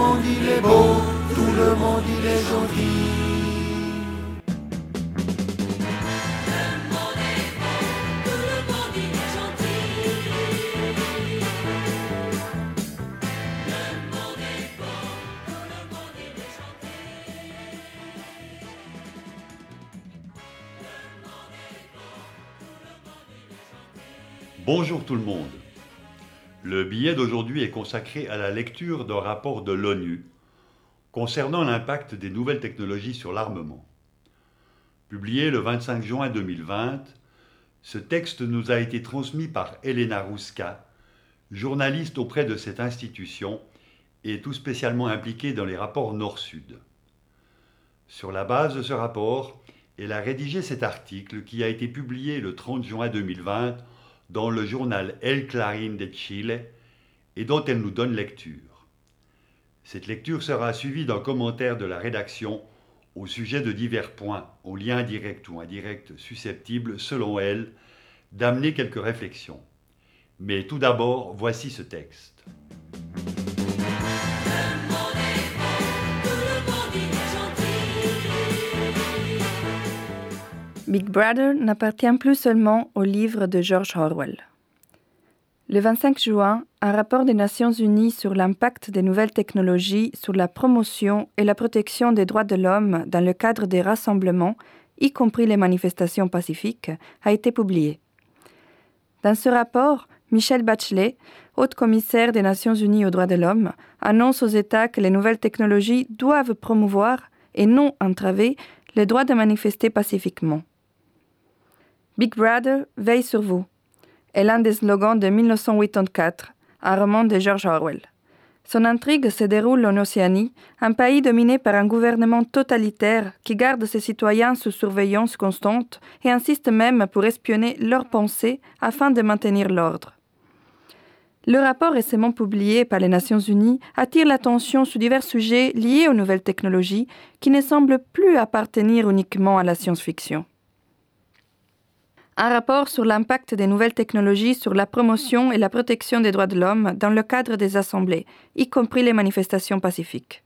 monde il est beau, tout le monde il est gentil. Bonjour tout le monde. Le billet d'aujourd'hui est consacré à la lecture d'un rapport de l'ONU concernant l'impact des nouvelles technologies sur l'armement. Publié le 25 juin 2020, ce texte nous a été transmis par Elena Ruska, journaliste auprès de cette institution et tout spécialement impliquée dans les rapports Nord-Sud. Sur la base de ce rapport, elle a rédigé cet article qui a été publié le 30 juin 2020 dans le journal El Clarín de Chile et dont elle nous donne lecture. Cette lecture sera suivie d'un commentaire de la rédaction au sujet de divers points, aux liens directs ou indirects susceptibles, selon elle, d'amener quelques réflexions. Mais tout d'abord, voici ce texte. Big Brother n'appartient plus seulement au livre de George Orwell. Le 25 juin, un rapport des Nations Unies sur l'impact des nouvelles technologies sur la promotion et la protection des droits de l'homme dans le cadre des rassemblements, y compris les manifestations pacifiques, a été publié. Dans ce rapport, Michel Bachelet, haute commissaire des Nations Unies aux droits de l'homme, annonce aux États que les nouvelles technologies doivent promouvoir et non entraver le droit de manifester pacifiquement. Big Brother veille sur vous est l'un des slogans de 1984, un roman de George Orwell. Son intrigue se déroule en Océanie, un pays dominé par un gouvernement totalitaire qui garde ses citoyens sous surveillance constante et insiste même pour espionner leurs pensées afin de maintenir l'ordre. Le rapport récemment publié par les Nations Unies attire l'attention sur divers sujets liés aux nouvelles technologies qui ne semblent plus appartenir uniquement à la science-fiction un rapport sur l'impact des nouvelles technologies sur la promotion et la protection des droits de l'homme dans le cadre des assemblées, y compris les manifestations pacifiques.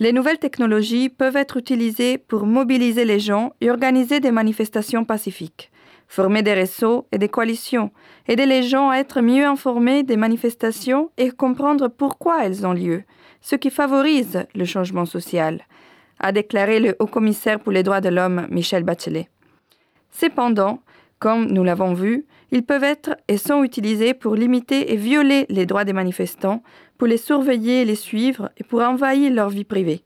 Les nouvelles technologies peuvent être utilisées pour mobiliser les gens et organiser des manifestations pacifiques, former des réseaux et des coalitions, aider les gens à être mieux informés des manifestations et comprendre pourquoi elles ont lieu, ce qui favorise le changement social, a déclaré le haut-commissaire pour les droits de l'homme Michel Bachelet. Cependant, comme nous l'avons vu, ils peuvent être et sont utilisés pour limiter et violer les droits des manifestants, pour les surveiller et les suivre et pour envahir leur vie privée.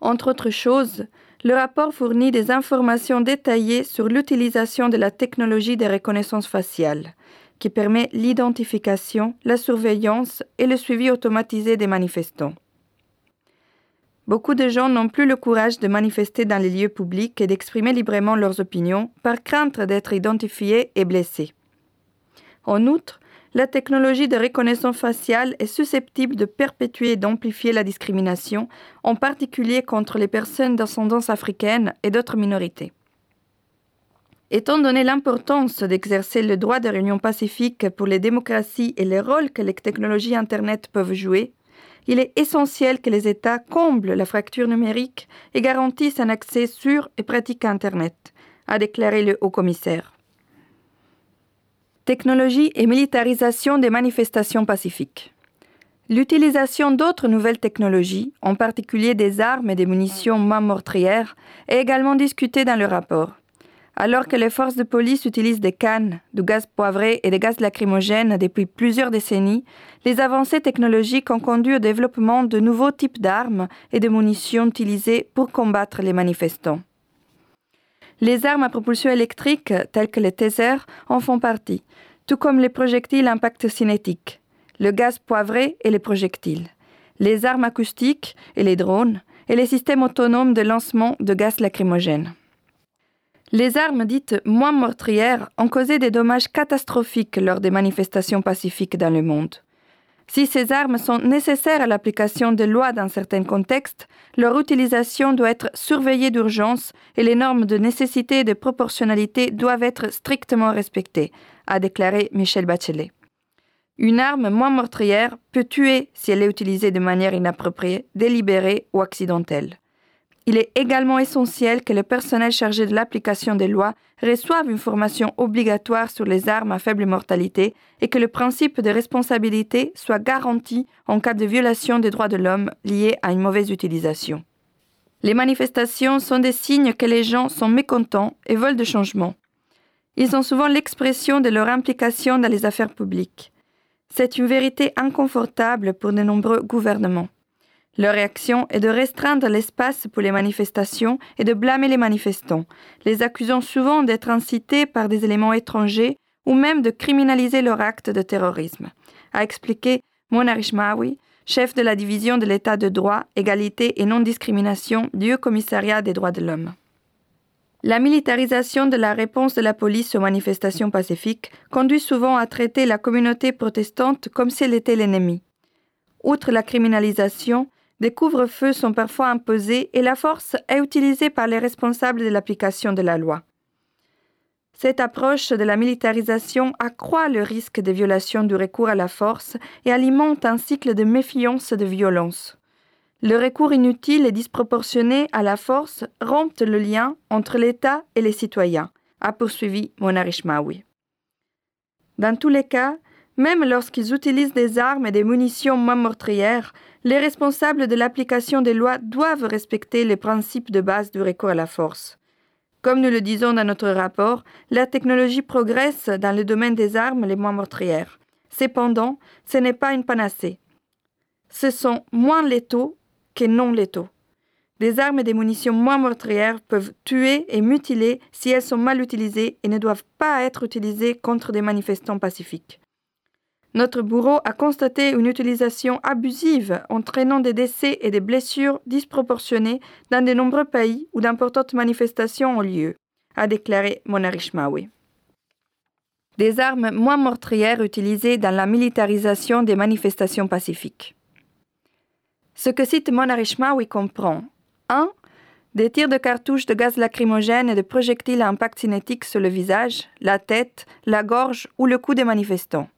Entre autres choses, le rapport fournit des informations détaillées sur l'utilisation de la technologie de reconnaissance faciale, qui permet l'identification, la surveillance et le suivi automatisé des manifestants. Beaucoup de gens n'ont plus le courage de manifester dans les lieux publics et d'exprimer librement leurs opinions par crainte d'être identifiés et blessés. En outre, la technologie de reconnaissance faciale est susceptible de perpétuer et d'amplifier la discrimination, en particulier contre les personnes d'ascendance africaine et d'autres minorités. Étant donné l'importance d'exercer le droit de réunion pacifique pour les démocraties et le rôle que les technologies Internet peuvent jouer, il est essentiel que les États comblent la fracture numérique et garantissent un accès sûr et pratique à Internet, a déclaré le haut-commissaire. Technologie et militarisation des manifestations pacifiques. L'utilisation d'autres nouvelles technologies, en particulier des armes et des munitions main meurtrières, est également discutée dans le rapport. Alors que les forces de police utilisent des cannes, du gaz poivré et des gaz lacrymogènes depuis plusieurs décennies, les avancées technologiques ont conduit au développement de nouveaux types d'armes et de munitions utilisées pour combattre les manifestants. Les armes à propulsion électrique, telles que les tasers, en font partie, tout comme les projectiles à impact cinétique, le gaz poivré et les projectiles, les armes acoustiques et les drones, et les systèmes autonomes de lancement de gaz lacrymogène. Les armes dites moins meurtrières ont causé des dommages catastrophiques lors des manifestations pacifiques dans le monde. Si ces armes sont nécessaires à l'application des lois dans certains contextes, leur utilisation doit être surveillée d'urgence et les normes de nécessité et de proportionnalité doivent être strictement respectées, a déclaré Michel Bachelet. Une arme moins meurtrière peut tuer si elle est utilisée de manière inappropriée, délibérée ou accidentelle. Il est également essentiel que le personnel chargé de l'application des lois reçoive une formation obligatoire sur les armes à faible mortalité et que le principe de responsabilité soit garanti en cas de violation des droits de l'homme liés à une mauvaise utilisation. Les manifestations sont des signes que les gens sont mécontents et veulent de changement. Ils ont souvent l'expression de leur implication dans les affaires publiques. C'est une vérité inconfortable pour de nombreux gouvernements. Leur réaction est de restreindre l'espace pour les manifestations et de blâmer les manifestants, les accusant souvent d'être incités par des éléments étrangers ou même de criminaliser leur acte de terrorisme, a expliqué Mona Rishmawi, chef de la division de l'État de droit, égalité et non-discrimination du Commissariat des droits de l'homme. La militarisation de la réponse de la police aux manifestations pacifiques conduit souvent à traiter la communauté protestante comme si elle était l'ennemi. Outre la criminalisation, des couvre-feux sont parfois imposés et la force est utilisée par les responsables de l'application de la loi. Cette approche de la militarisation accroît le risque de violation du recours à la force et alimente un cycle de méfiance et de violence. Le recours inutile et disproportionné à la force rompt le lien entre l'État et les citoyens, a poursuivi Monarishmawi. Dans tous les cas, même lorsqu'ils utilisent des armes et des munitions moins meurtrières, les responsables de l'application des lois doivent respecter les principes de base du recours à la force. Comme nous le disons dans notre rapport, la technologie progresse dans le domaine des armes les moins meurtrières. Cependant, ce n'est pas une panacée. Ce sont moins létaux non létaux. Des armes et des munitions moins meurtrières peuvent tuer et mutiler si elles sont mal utilisées et ne doivent pas être utilisées contre des manifestants pacifiques. Notre bureau a constaté une utilisation abusive entraînant des décès et des blessures disproportionnées dans de nombreux pays où d'importantes manifestations ont lieu, a déclaré Monarish Des armes moins meurtrières utilisées dans la militarisation des manifestations pacifiques. Ce que cite Monarishmawi comprend 1. Des tirs de cartouches de gaz lacrymogène et de projectiles à impact cinétique sur le visage, la tête, la gorge ou le cou des manifestants.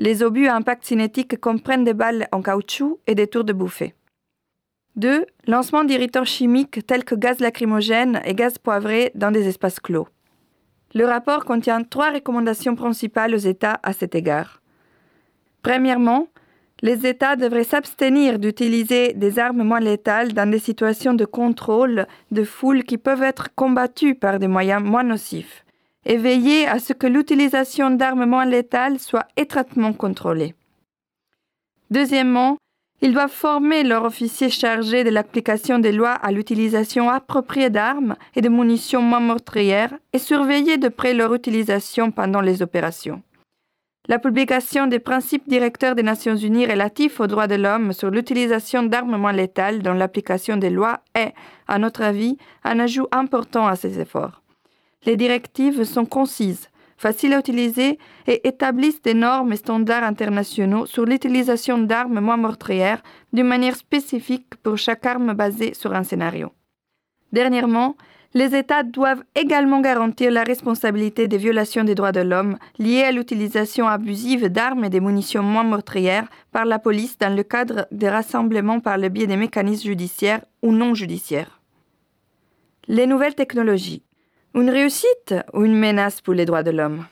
Les obus à impact cinétique comprennent des balles en caoutchouc et des tours de bouffée. 2. Lancement d'irritants chimiques tels que gaz lacrymogène et gaz poivré dans des espaces clos. Le rapport contient trois recommandations principales aux États à cet égard. Premièrement, les États devraient s'abstenir d'utiliser des armes moins létales dans des situations de contrôle de foule qui peuvent être combattues par des moyens moins nocifs et veiller à ce que l'utilisation d'armes moins létales soit étroitement contrôlée. Deuxièmement, ils doivent former leurs officiers chargés de l'application des lois à l'utilisation appropriée d'armes et de munitions moins meurtrières et surveiller de près leur utilisation pendant les opérations. La publication des principes directeurs des Nations Unies relatifs aux droits de l'homme sur l'utilisation d'armements létales dans l'application des lois est, à notre avis, un ajout important à ces efforts. Les directives sont concises, faciles à utiliser et établissent des normes et standards internationaux sur l'utilisation d'armes moins meurtrières d'une manière spécifique pour chaque arme basée sur un scénario. Dernièrement, les États doivent également garantir la responsabilité des violations des droits de l'homme liées à l'utilisation abusive d'armes et des munitions moins meurtrières par la police dans le cadre des rassemblements par le biais des mécanismes judiciaires ou non judiciaires. Les nouvelles technologies. Une réussite ou une menace pour les droits de l'homme?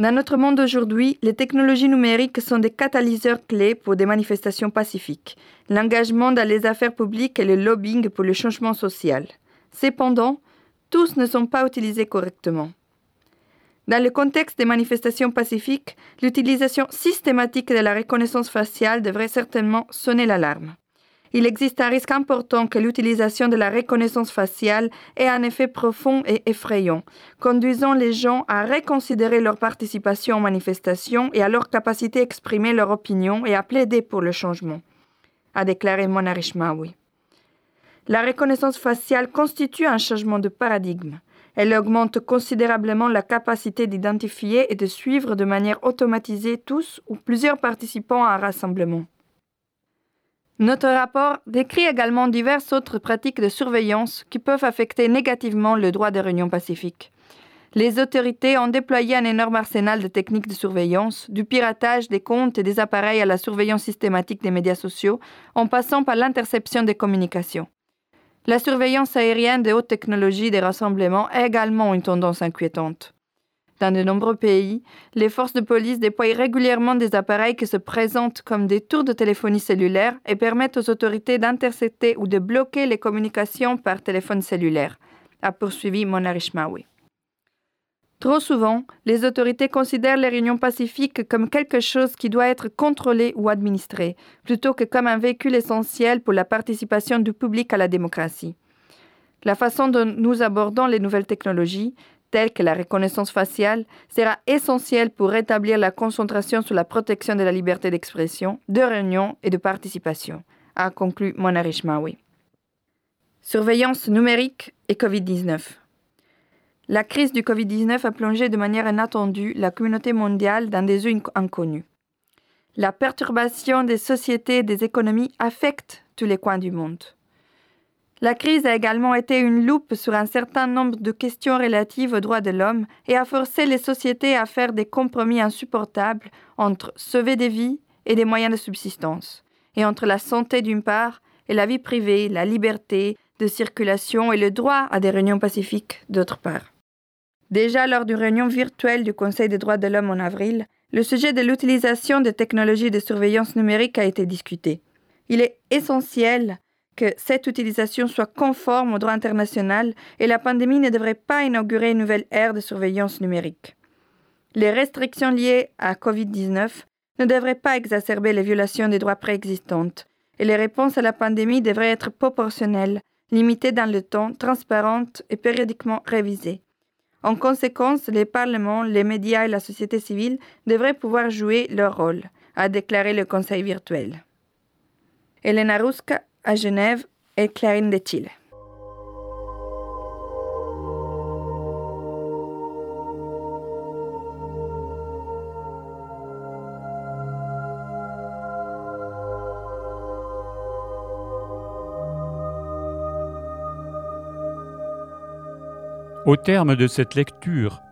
Dans notre monde d'aujourd'hui, les technologies numériques sont des catalyseurs clés pour des manifestations pacifiques, l'engagement dans les affaires publiques et le lobbying pour le changement social. Cependant, tous ne sont pas utilisés correctement. Dans le contexte des manifestations pacifiques, l'utilisation systématique de la reconnaissance faciale devrait certainement sonner l'alarme. Il existe un risque important que l'utilisation de la reconnaissance faciale ait un effet profond et effrayant, conduisant les gens à reconsidérer leur participation aux manifestations et à leur capacité à exprimer leur opinion et à plaider pour le changement, a déclaré Mona Rishmawi. La reconnaissance faciale constitue un changement de paradigme. Elle augmente considérablement la capacité d'identifier et de suivre de manière automatisée tous ou plusieurs participants à un rassemblement. Notre rapport décrit également diverses autres pratiques de surveillance qui peuvent affecter négativement le droit des réunions pacifiques. Les autorités ont déployé un énorme arsenal de techniques de surveillance, du piratage des comptes et des appareils à la surveillance systématique des médias sociaux, en passant par l'interception des communications. La surveillance aérienne de haute technologie des rassemblements est également une tendance inquiétante. Dans de nombreux pays, les forces de police déploient régulièrement des appareils qui se présentent comme des tours de téléphonie cellulaire et permettent aux autorités d'intercepter ou de bloquer les communications par téléphone cellulaire, a poursuivi Mona Trop souvent, les autorités considèrent les réunions pacifiques comme quelque chose qui doit être contrôlé ou administré, plutôt que comme un véhicule essentiel pour la participation du public à la démocratie. La façon dont nous abordons les nouvelles technologies, telles que la reconnaissance faciale, sera essentielle pour rétablir la concentration sur la protection de la liberté d'expression, de réunion et de participation, a conclu Mona Richmaoui. Surveillance numérique et COVID-19. La crise du Covid-19 a plongé de manière inattendue la communauté mondiale dans des eaux inconnues. La perturbation des sociétés et des économies affecte tous les coins du monde. La crise a également été une loupe sur un certain nombre de questions relatives aux droits de l'homme et a forcé les sociétés à faire des compromis insupportables entre sauver des vies et des moyens de subsistance, et entre la santé d'une part et la vie privée, la liberté de circulation et le droit à des réunions pacifiques d'autre part. Déjà lors d'une réunion virtuelle du Conseil des droits de l'homme en avril, le sujet de l'utilisation des technologies de surveillance numérique a été discuté. Il est essentiel que cette utilisation soit conforme au droit international et la pandémie ne devrait pas inaugurer une nouvelle ère de surveillance numérique. Les restrictions liées à COVID-19 ne devraient pas exacerber les violations des droits préexistantes et les réponses à la pandémie devraient être proportionnelles, limitées dans le temps, transparentes et périodiquement révisées. En conséquence, les parlements, les médias et la société civile devraient pouvoir jouer leur rôle, a déclaré le Conseil virtuel. Elena Ruska à Genève et Clarine de Chile. Au terme de cette lecture,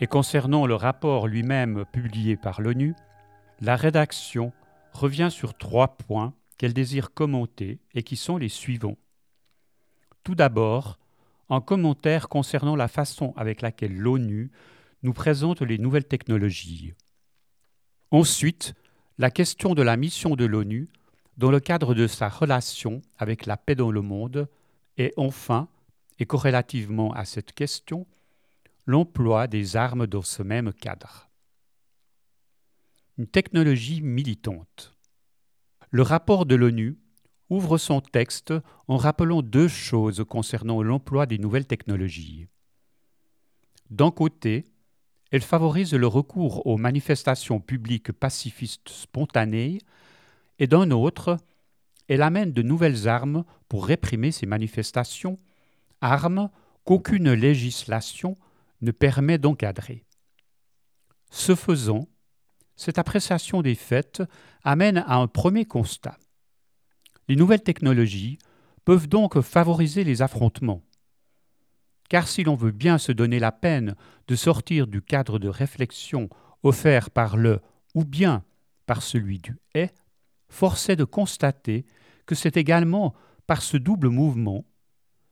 et concernant le rapport lui-même publié par l'ONU, la rédaction revient sur trois points qu'elle désire commenter et qui sont les suivants. Tout d'abord, un commentaire concernant la façon avec laquelle l'ONU nous présente les nouvelles technologies. Ensuite, la question de la mission de l'ONU dans le cadre de sa relation avec la paix dans le monde, et enfin, et corrélativement à cette question, l'emploi des armes dans ce même cadre. Une technologie militante. Le rapport de l'ONU ouvre son texte en rappelant deux choses concernant l'emploi des nouvelles technologies. D'un côté, elle favorise le recours aux manifestations publiques pacifistes spontanées, et d'un autre, elle amène de nouvelles armes pour réprimer ces manifestations arme qu'aucune législation ne permet d'encadrer. Ce faisant, cette appréciation des faits amène à un premier constat. Les nouvelles technologies peuvent donc favoriser les affrontements. Car si l'on veut bien se donner la peine de sortir du cadre de réflexion offert par le ou bien par celui du est, force est de constater que c'est également par ce double mouvement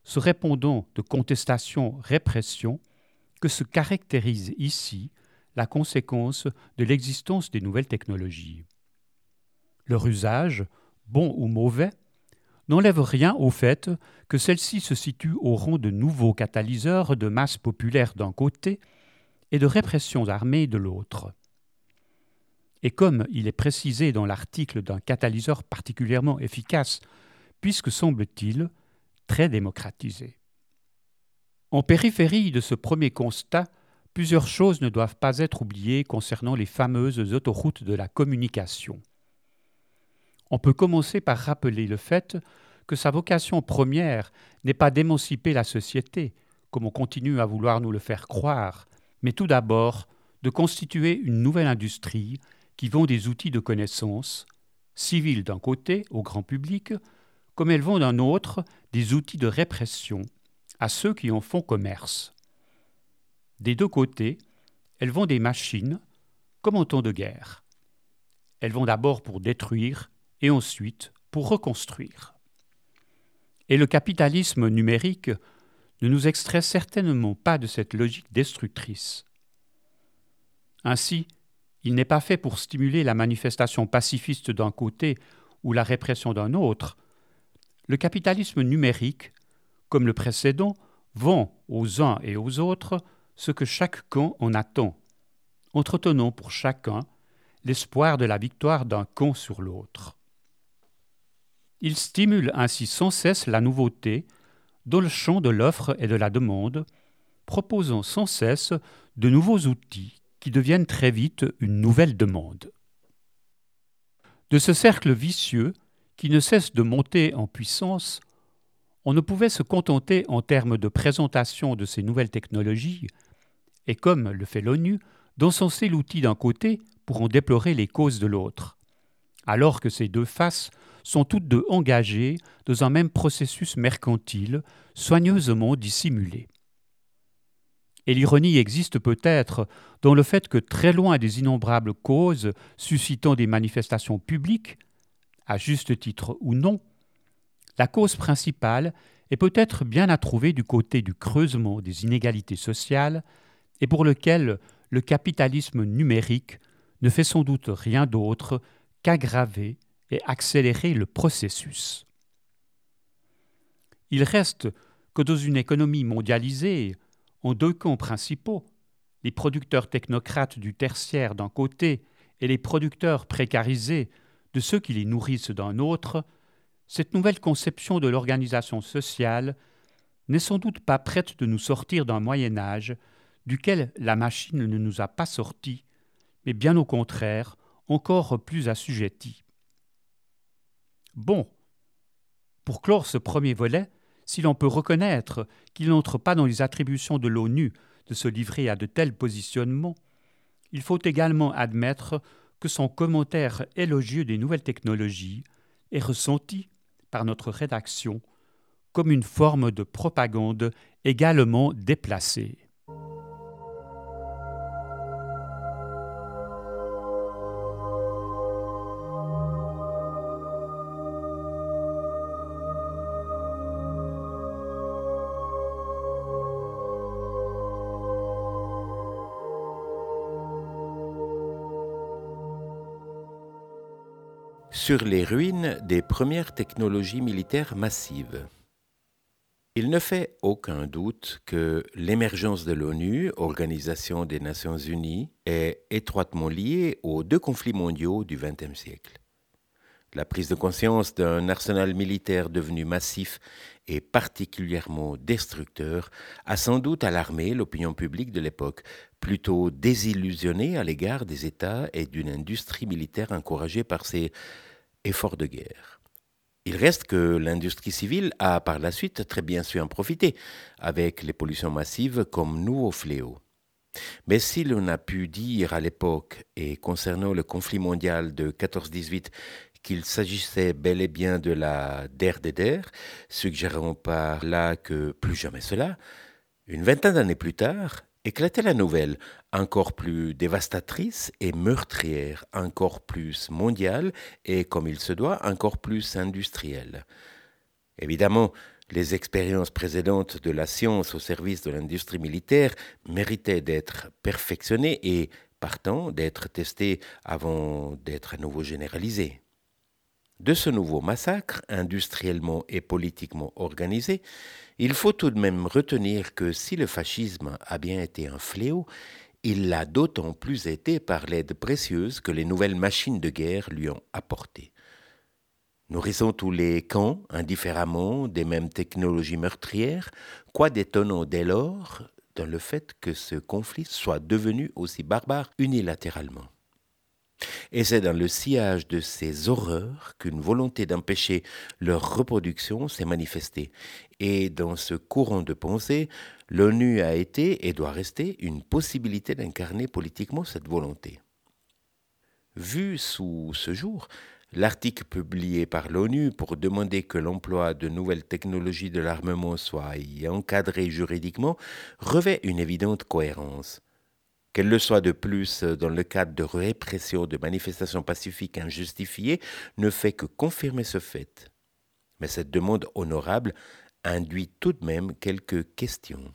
ce répondant de contestation-répression que se caractérise ici la conséquence de l'existence des nouvelles technologies. Leur usage, bon ou mauvais, n'enlève rien au fait que celles-ci se situent au rang de nouveaux catalyseurs de masse populaire d'un côté et de répression armée de l'autre. Et comme il est précisé dans l'article d'un catalyseur particulièrement efficace, puisque semble-t-il, très démocratisé. En périphérie de ce premier constat, plusieurs choses ne doivent pas être oubliées concernant les fameuses autoroutes de la communication. On peut commencer par rappeler le fait que sa vocation première n'est pas d'émanciper la société, comme on continue à vouloir nous le faire croire, mais tout d'abord de constituer une nouvelle industrie qui vend des outils de connaissance, civils d'un côté au grand public, comme elles vont d'un autre des outils de répression à ceux qui en font commerce. Des deux côtés, elles vont des machines comme en temps de guerre. Elles vont d'abord pour détruire et ensuite pour reconstruire. Et le capitalisme numérique ne nous extrait certainement pas de cette logique destructrice. Ainsi, il n'est pas fait pour stimuler la manifestation pacifiste d'un côté ou la répression d'un autre. Le capitalisme numérique, comme le précédent, vend aux uns et aux autres ce que chaque camp en attend, entretenant pour chacun l'espoir de la victoire d'un camp sur l'autre. Il stimule ainsi sans cesse la nouveauté dans le champ de l'offre et de la demande, proposant sans cesse de nouveaux outils qui deviennent très vite une nouvelle demande. De ce cercle vicieux, qui ne cesse de monter en puissance, on ne pouvait se contenter en termes de présentation de ces nouvelles technologies, et comme le fait l'ONU, d'encenser l'outil d'un côté pour en déplorer les causes de l'autre, alors que ces deux faces sont toutes deux engagées dans un même processus mercantile, soigneusement dissimulé. Et l'ironie existe peut-être dans le fait que très loin des innombrables causes suscitant des manifestations publiques, à juste titre ou non, la cause principale est peut-être bien à trouver du côté du creusement des inégalités sociales et pour lequel le capitalisme numérique ne fait sans doute rien d'autre qu'aggraver et accélérer le processus. Il reste que dans une économie mondialisée, en deux camps principaux, les producteurs technocrates du tertiaire d'un côté et les producteurs précarisés de ceux qui les nourrissent d'un autre, cette nouvelle conception de l'organisation sociale n'est sans doute pas prête de nous sortir d'un Moyen Âge duquel la machine ne nous a pas sortis, mais bien au contraire, encore plus assujettis. Bon, pour clore ce premier volet, si l'on peut reconnaître qu'il n'entre pas dans les attributions de l'ONU de se livrer à de tels positionnements, il faut également admettre que son commentaire élogieux des nouvelles technologies est ressenti par notre rédaction comme une forme de propagande également déplacée. Sur les ruines des premières technologies militaires massives. Il ne fait aucun doute que l'émergence de l'ONU, Organisation des Nations Unies, est étroitement liée aux deux conflits mondiaux du XXe siècle. La prise de conscience d'un arsenal militaire devenu massif et particulièrement destructeur a sans doute alarmé l'opinion publique de l'époque, plutôt désillusionnée à l'égard des États et d'une industrie militaire encouragée par ces effort de guerre. Il reste que l'industrie civile a par la suite très bien su en profiter, avec les pollutions massives comme nouveau fléau. Mais si l'on a pu dire à l'époque, et concernant le conflit mondial de 14-18, qu'il s'agissait bel et bien de la der des der, suggérant par là que plus jamais cela, une vingtaine d'années plus tard, éclatait la nouvelle, encore plus dévastatrice et meurtrière, encore plus mondiale et, comme il se doit, encore plus industrielle. Évidemment, les expériences précédentes de la science au service de l'industrie militaire méritaient d'être perfectionnées et, partant, d'être testées avant d'être à nouveau généralisées. De ce nouveau massacre, industriellement et politiquement organisé, il faut tout de même retenir que si le fascisme a bien été un fléau, il l'a d'autant plus été par l'aide précieuse que les nouvelles machines de guerre lui ont apportée. Nourrissant tous les camps indifféremment des mêmes technologies meurtrières, quoi d'étonnant dès lors dans le fait que ce conflit soit devenu aussi barbare unilatéralement? Et c'est dans le sillage de ces horreurs qu'une volonté d'empêcher leur reproduction s'est manifestée. Et dans ce courant de pensée, l'ONU a été et doit rester une possibilité d'incarner politiquement cette volonté. Vue sous ce jour, L'article publié par l'ONU pour demander que l'emploi de nouvelles technologies de l'armement soit encadré juridiquement revêt une évidente cohérence. Qu'elle le soit de plus dans le cadre de répression de manifestations pacifiques injustifiées ne fait que confirmer ce fait. Mais cette demande honorable induit tout de même quelques questions.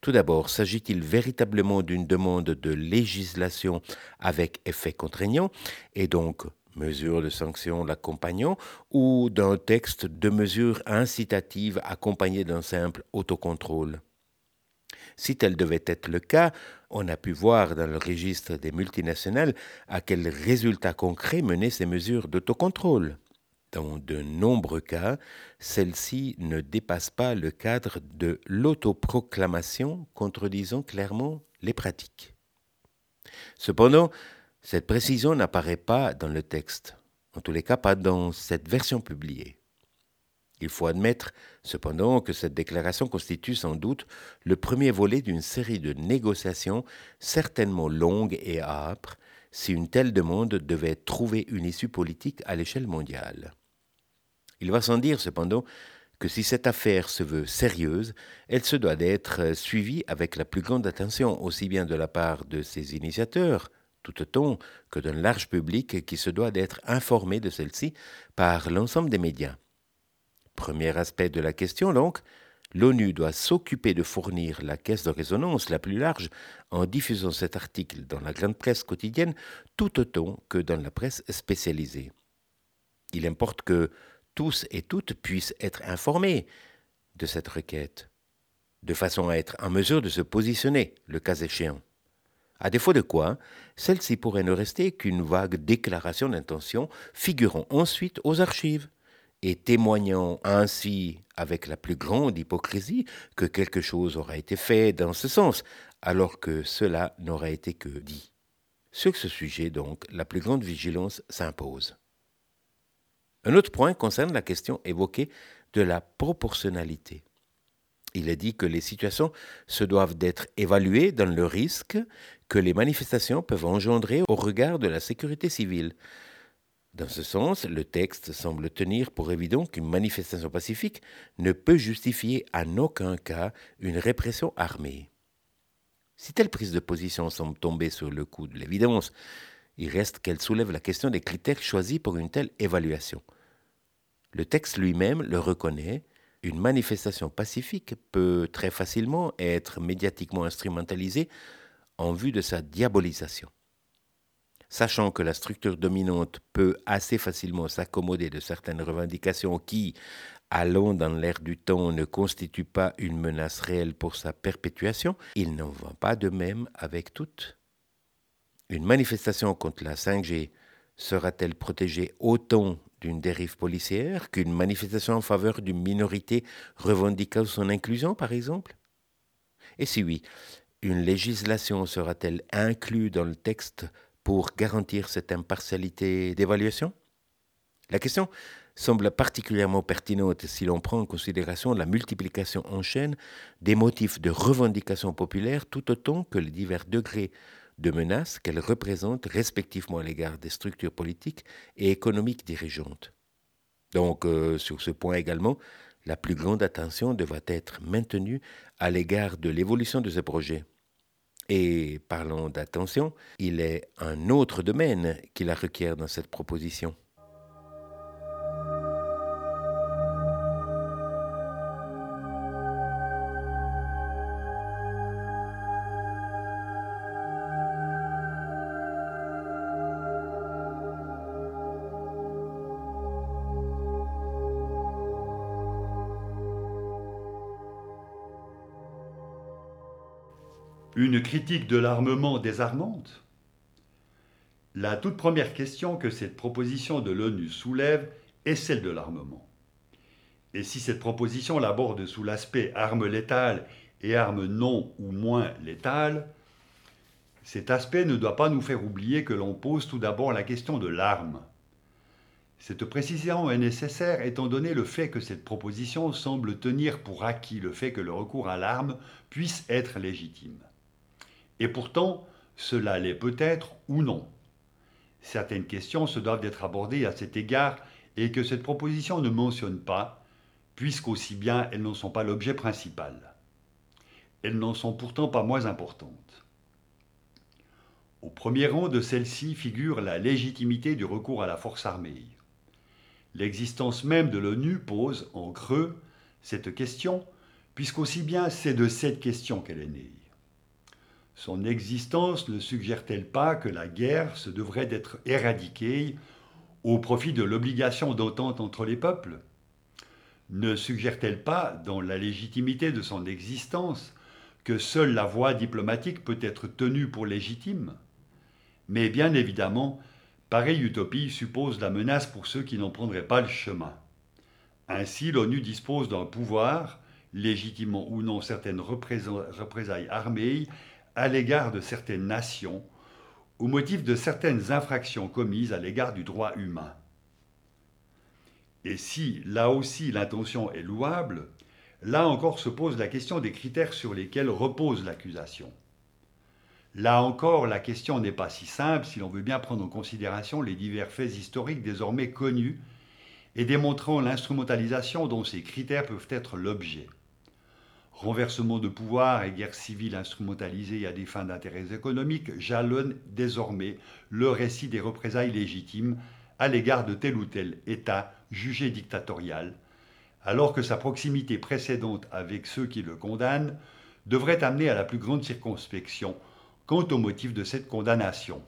Tout d'abord, s'agit-il véritablement d'une demande de législation avec effet contraignant et donc mesures de sanctions l'accompagnant ou d'un texte de mesures incitatives accompagnées d'un simple autocontrôle? Si tel devait être le cas, on a pu voir dans le registre des multinationales à quels résultats concrets menaient ces mesures d'autocontrôle. Dans de nombreux cas, celles-ci ne dépassent pas le cadre de l'autoproclamation, contredisant clairement les pratiques. Cependant, cette précision n'apparaît pas dans le texte, en tous les cas pas dans cette version publiée. Il faut admettre cependant que cette déclaration constitue sans doute le premier volet d'une série de négociations certainement longues et âpres si une telle demande devait trouver une issue politique à l'échelle mondiale. Il va sans dire cependant que si cette affaire se veut sérieuse, elle se doit d'être suivie avec la plus grande attention, aussi bien de la part de ses initiateurs, tout autant que d'un large public qui se doit d'être informé de celle-ci par l'ensemble des médias. Premier aspect de la question donc, l'ONU doit s'occuper de fournir la caisse de résonance la plus large en diffusant cet article dans la grande presse quotidienne tout autant que dans la presse spécialisée. Il importe que tous et toutes puissent être informés de cette requête, de façon à être en mesure de se positionner, le cas échéant. À défaut de quoi, celle-ci pourrait ne rester qu'une vague déclaration d'intention figurant ensuite aux archives et témoignant ainsi avec la plus grande hypocrisie que quelque chose aura été fait dans ce sens, alors que cela n'aurait été que dit. Sur ce sujet, donc, la plus grande vigilance s'impose. Un autre point concerne la question évoquée de la proportionnalité. Il est dit que les situations se doivent d'être évaluées dans le risque que les manifestations peuvent engendrer au regard de la sécurité civile. Dans ce sens, le texte semble tenir pour évident qu'une manifestation pacifique ne peut justifier en aucun cas une répression armée. Si telle prise de position semble tomber sur le coup de l'évidence, il reste qu'elle soulève la question des critères choisis pour une telle évaluation. Le texte lui-même le reconnaît, une manifestation pacifique peut très facilement être médiatiquement instrumentalisée en vue de sa diabolisation. Sachant que la structure dominante peut assez facilement s'accommoder de certaines revendications qui, allant dans l'air du temps, ne constituent pas une menace réelle pour sa perpétuation, il n'en va pas de même avec toutes. Une manifestation contre la 5G sera-t-elle protégée autant d'une dérive policière qu'une manifestation en faveur d'une minorité revendiquant son inclusion, par exemple? Et si oui, une législation sera-t-elle inclue dans le texte pour garantir cette impartialité d'évaluation? La question semble particulièrement pertinente si l'on prend en considération la multiplication en chaîne des motifs de revendication populaire tout autant que les divers degrés de menaces qu'elles représentent respectivement à l'égard des structures politiques et économiques dirigeantes. Donc, euh, sur ce point également, la plus grande attention devra être maintenue à l'égard de l'évolution de ce projet. Et parlons d'attention, il est un autre domaine qui la requiert dans cette proposition. Critique de l'armement désarmante La toute première question que cette proposition de l'ONU soulève est celle de l'armement. Et si cette proposition l'aborde sous l'aspect armes létales et armes non ou moins létales, cet aspect ne doit pas nous faire oublier que l'on pose tout d'abord la question de l'arme. Cette précision est nécessaire étant donné le fait que cette proposition semble tenir pour acquis le fait que le recours à l'arme puisse être légitime. Et pourtant, cela l'est peut-être ou non. Certaines questions se doivent d'être abordées à cet égard et que cette proposition ne mentionne pas, puisqu'aussi bien elles n'en sont pas l'objet principal. Elles n'en sont pourtant pas moins importantes. Au premier rang de celle-ci figure la légitimité du recours à la force armée. L'existence même de l'ONU pose en creux cette question, puisqu'aussi bien c'est de cette question qu'elle est née. Son existence ne suggère-t-elle pas que la guerre se devrait d'être éradiquée au profit de l'obligation d'entente entre les peuples? Ne suggère-t-elle pas, dans la légitimité de son existence, que seule la voie diplomatique peut être tenue pour légitime? Mais bien évidemment, pareille utopie suppose la menace pour ceux qui n'en prendraient pas le chemin. Ainsi, l'ONU dispose d'un pouvoir, légitimement ou non certaines représailles armées, à l'égard de certaines nations au motif de certaines infractions commises à l'égard du droit humain. Et si, là aussi, l'intention est louable, là encore se pose la question des critères sur lesquels repose l'accusation. Là encore, la question n'est pas si simple si l'on veut bien prendre en considération les divers faits historiques désormais connus et démontrant l'instrumentalisation dont ces critères peuvent être l'objet renversement de pouvoir et guerre civile instrumentalisée à des fins d'intérêts économiques jalonnent désormais le récit des représailles légitimes à l'égard de tel ou tel État jugé dictatorial, alors que sa proximité précédente avec ceux qui le condamnent devrait amener à la plus grande circonspection quant au motif de cette condamnation.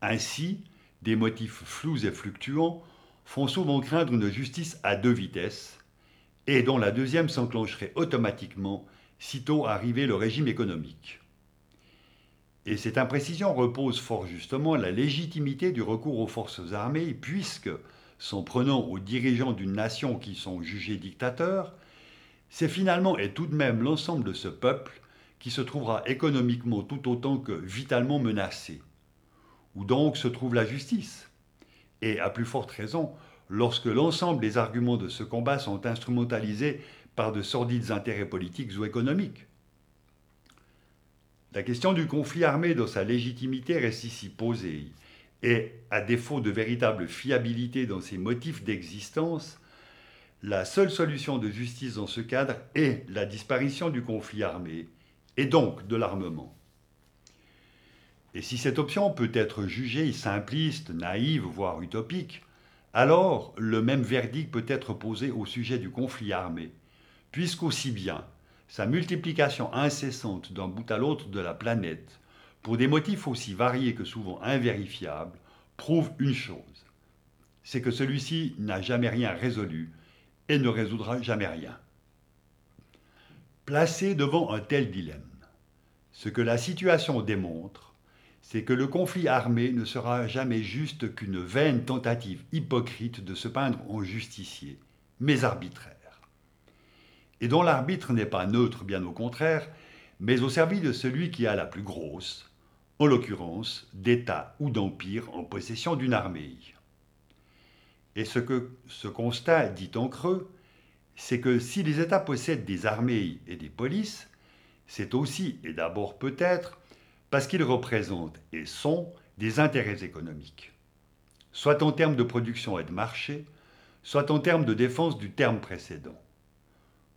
Ainsi, des motifs flous et fluctuants font souvent craindre une justice à deux vitesses, et dont la deuxième s'enclencherait automatiquement sitôt arrivé le régime économique. Et cette imprécision repose fort justement la légitimité du recours aux forces armées, puisque, s'en prenant aux dirigeants d'une nation qui sont jugés dictateurs, c'est finalement et tout de même l'ensemble de ce peuple qui se trouvera économiquement tout autant que vitalement menacé. Où donc se trouve la justice? Et à plus forte raison, lorsque l'ensemble des arguments de ce combat sont instrumentalisés par de sordides intérêts politiques ou économiques. La question du conflit armé dans sa légitimité reste ici posée, et, à défaut de véritable fiabilité dans ses motifs d'existence, la seule solution de justice dans ce cadre est la disparition du conflit armé, et donc de l'armement. Et si cette option peut être jugée simpliste, naïve, voire utopique, alors le même verdict peut être posé au sujet du conflit armé, puisqu'aussi bien sa multiplication incessante d'un bout à l'autre de la planète, pour des motifs aussi variés que souvent invérifiables, prouve une chose, c'est que celui-ci n'a jamais rien résolu et ne résoudra jamais rien. Placé devant un tel dilemme, ce que la situation démontre, c'est que le conflit armé ne sera jamais juste qu'une vaine tentative hypocrite de se peindre en justicier, mais arbitraire. Et dont l'arbitre n'est pas neutre, bien au contraire, mais au service de celui qui a la plus grosse, en l'occurrence d'État ou d'empire en possession d'une armée. Et ce que ce constat dit en creux, c'est que si les États possèdent des armées et des polices, c'est aussi et d'abord peut-être parce qu'ils représentent et sont des intérêts économiques, soit en termes de production et de marché, soit en termes de défense du terme précédent.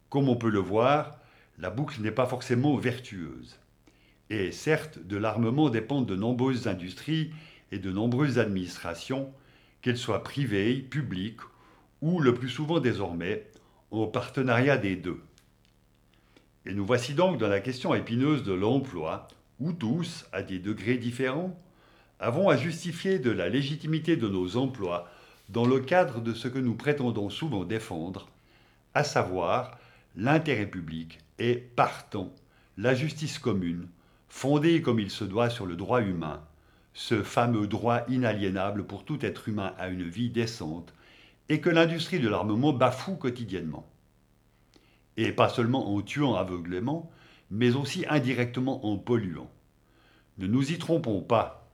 Comme on peut le voir, la boucle n'est pas forcément vertueuse. Et certes, de l'armement dépendent de nombreuses industries et de nombreuses administrations, qu'elles soient privées, publiques ou le plus souvent désormais au partenariat des deux. Et nous voici donc dans la question épineuse de l'emploi, où tous, à des degrés différents, avons à justifier de la légitimité de nos emplois dans le cadre de ce que nous prétendons souvent défendre, à savoir l'intérêt public et, partant, la justice commune, fondée comme il se doit sur le droit humain, ce fameux droit inaliénable pour tout être humain à une vie décente, et que l'industrie de l'armement bafoue quotidiennement. Et pas seulement en tuant aveuglément, mais aussi indirectement en polluant. Ne nous y trompons pas.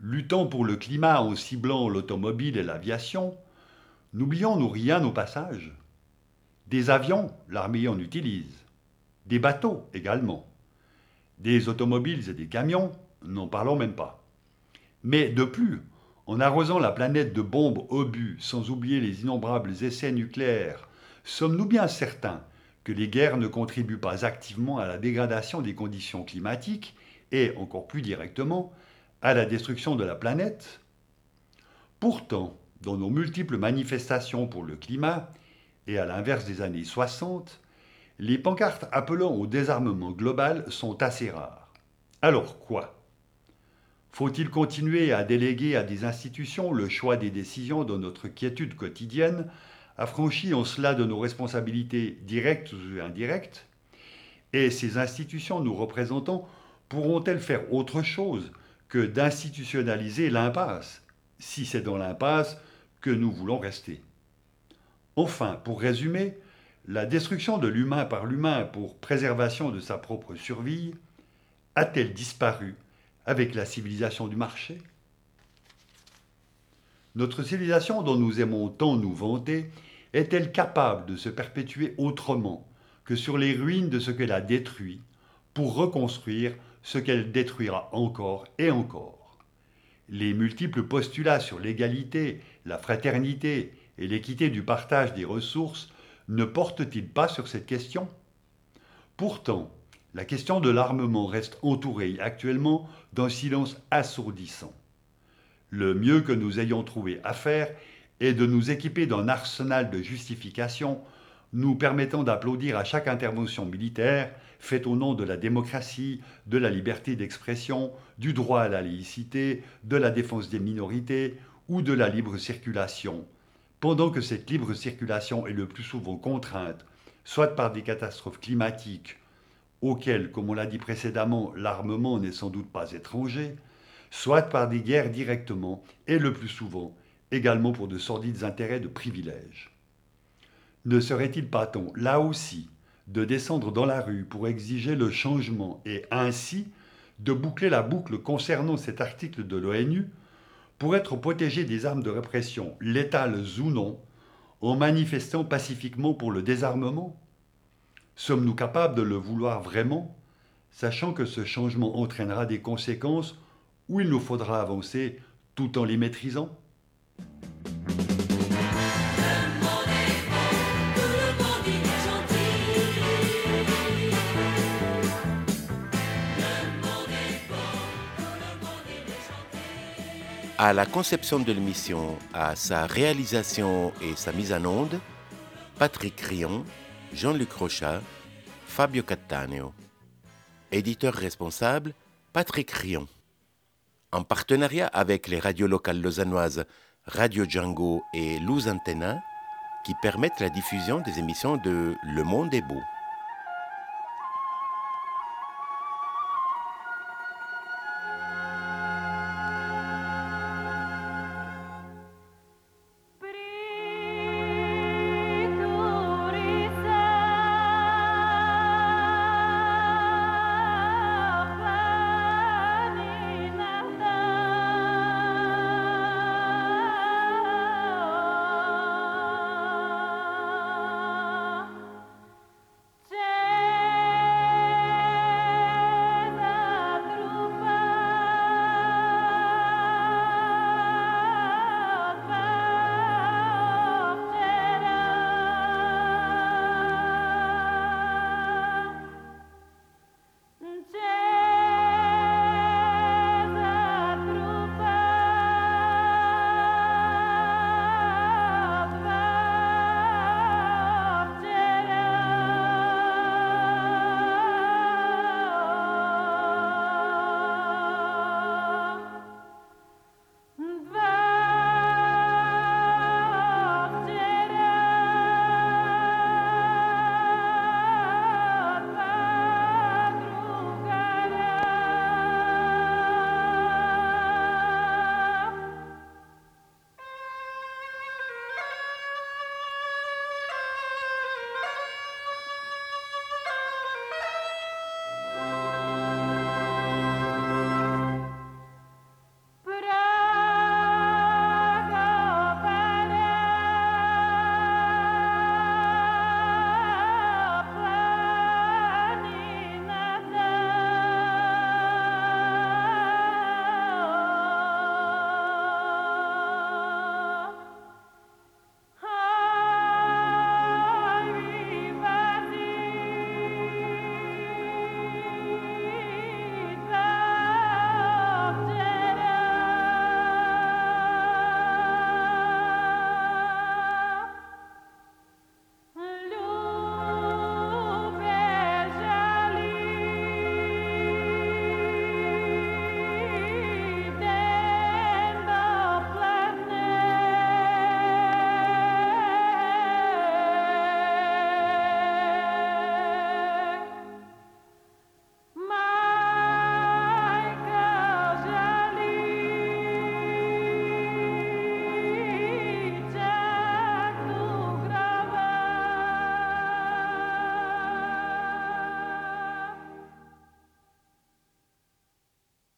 Luttant pour le climat en ciblant l'automobile et l'aviation, n'oublions-nous rien au passage? Des avions, l'armée en utilise. Des bateaux également. Des automobiles et des camions, n'en parlons même pas. Mais de plus, en arrosant la planète de bombes obus, sans oublier les innombrables essais nucléaires, sommes-nous bien certains que les guerres ne contribuent pas activement à la dégradation des conditions climatiques et, encore plus directement, à la destruction de la planète Pourtant, dans nos multiples manifestations pour le climat, et à l'inverse des années 60, les pancartes appelant au désarmement global sont assez rares. Alors quoi? Faut-il continuer à déléguer à des institutions le choix des décisions dans notre quiétude quotidienne, affranchis en cela de nos responsabilités directes ou indirectes Et ces institutions, nous représentons, pourront-elles faire autre chose que d'institutionnaliser l'impasse, si c'est dans l'impasse que nous voulons rester? Enfin, pour résumer, la destruction de l'humain par l'humain pour préservation de sa propre survie a-t-elle disparu avec la civilisation du marché? Notre civilisation dont nous aimons tant nous vanter est-elle capable de se perpétuer autrement que sur les ruines de ce qu'elle a détruit pour reconstruire ce qu'elle détruira encore et encore? Les multiples postulats sur l'égalité, la fraternité et l'équité du partage des ressources ne portent-ils pas sur cette question? Pourtant, la question de l'armement reste entourée actuellement d'un silence assourdissant. Le mieux que nous ayons trouvé à faire est de nous équiper d'un arsenal de justifications nous permettant d'applaudir à chaque intervention militaire faite au nom de la démocratie, de la liberté d'expression, du droit à la laïcité, de la défense des minorités ou de la libre circulation, pendant que cette libre circulation est le plus souvent contrainte, soit par des catastrophes climatiques, auxquelles, comme on l'a dit précédemment, l'armement n'est sans doute pas étranger, soit par des guerres directement, et le plus souvent également pour de sordides intérêts de privilèges. Ne serait-il pas temps, là aussi, de descendre dans la rue pour exiger le changement et ainsi de boucler la boucle concernant cet article de l'ONU pour être protégé des armes de répression, létales ou non, en manifestant pacifiquement pour le désarmement? Sommes-nous capables de le vouloir vraiment, sachant que ce changement entraînera des conséquences où il nous faudra avancer tout en les maîtrisant? À la conception de l'émission, à sa réalisation et sa mise en onde, Patrick Rion, Jean-Luc Rochat, Fabio Cattaneo. Éditeur responsable, Patrick Rion. En partenariat avec les radios locales lausannoises Radio Django et Luz Antenna, qui permettent la diffusion des émissions de Le Monde est beau.